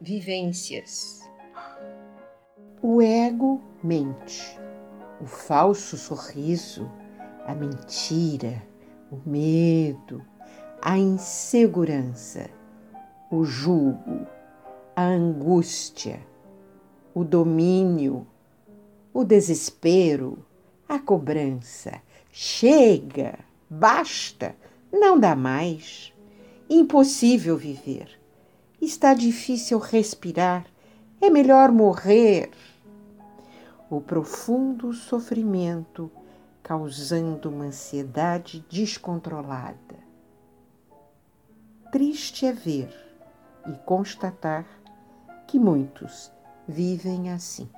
vivências. O ego mente, o falso sorriso, a mentira, o medo, a insegurança, o julgo, a angústia, o domínio, o desespero, a cobrança. Chega, basta, não dá mais. Impossível viver. Está difícil respirar. É melhor morrer. O profundo sofrimento causando uma ansiedade descontrolada. Triste é ver e constatar que muitos vivem assim.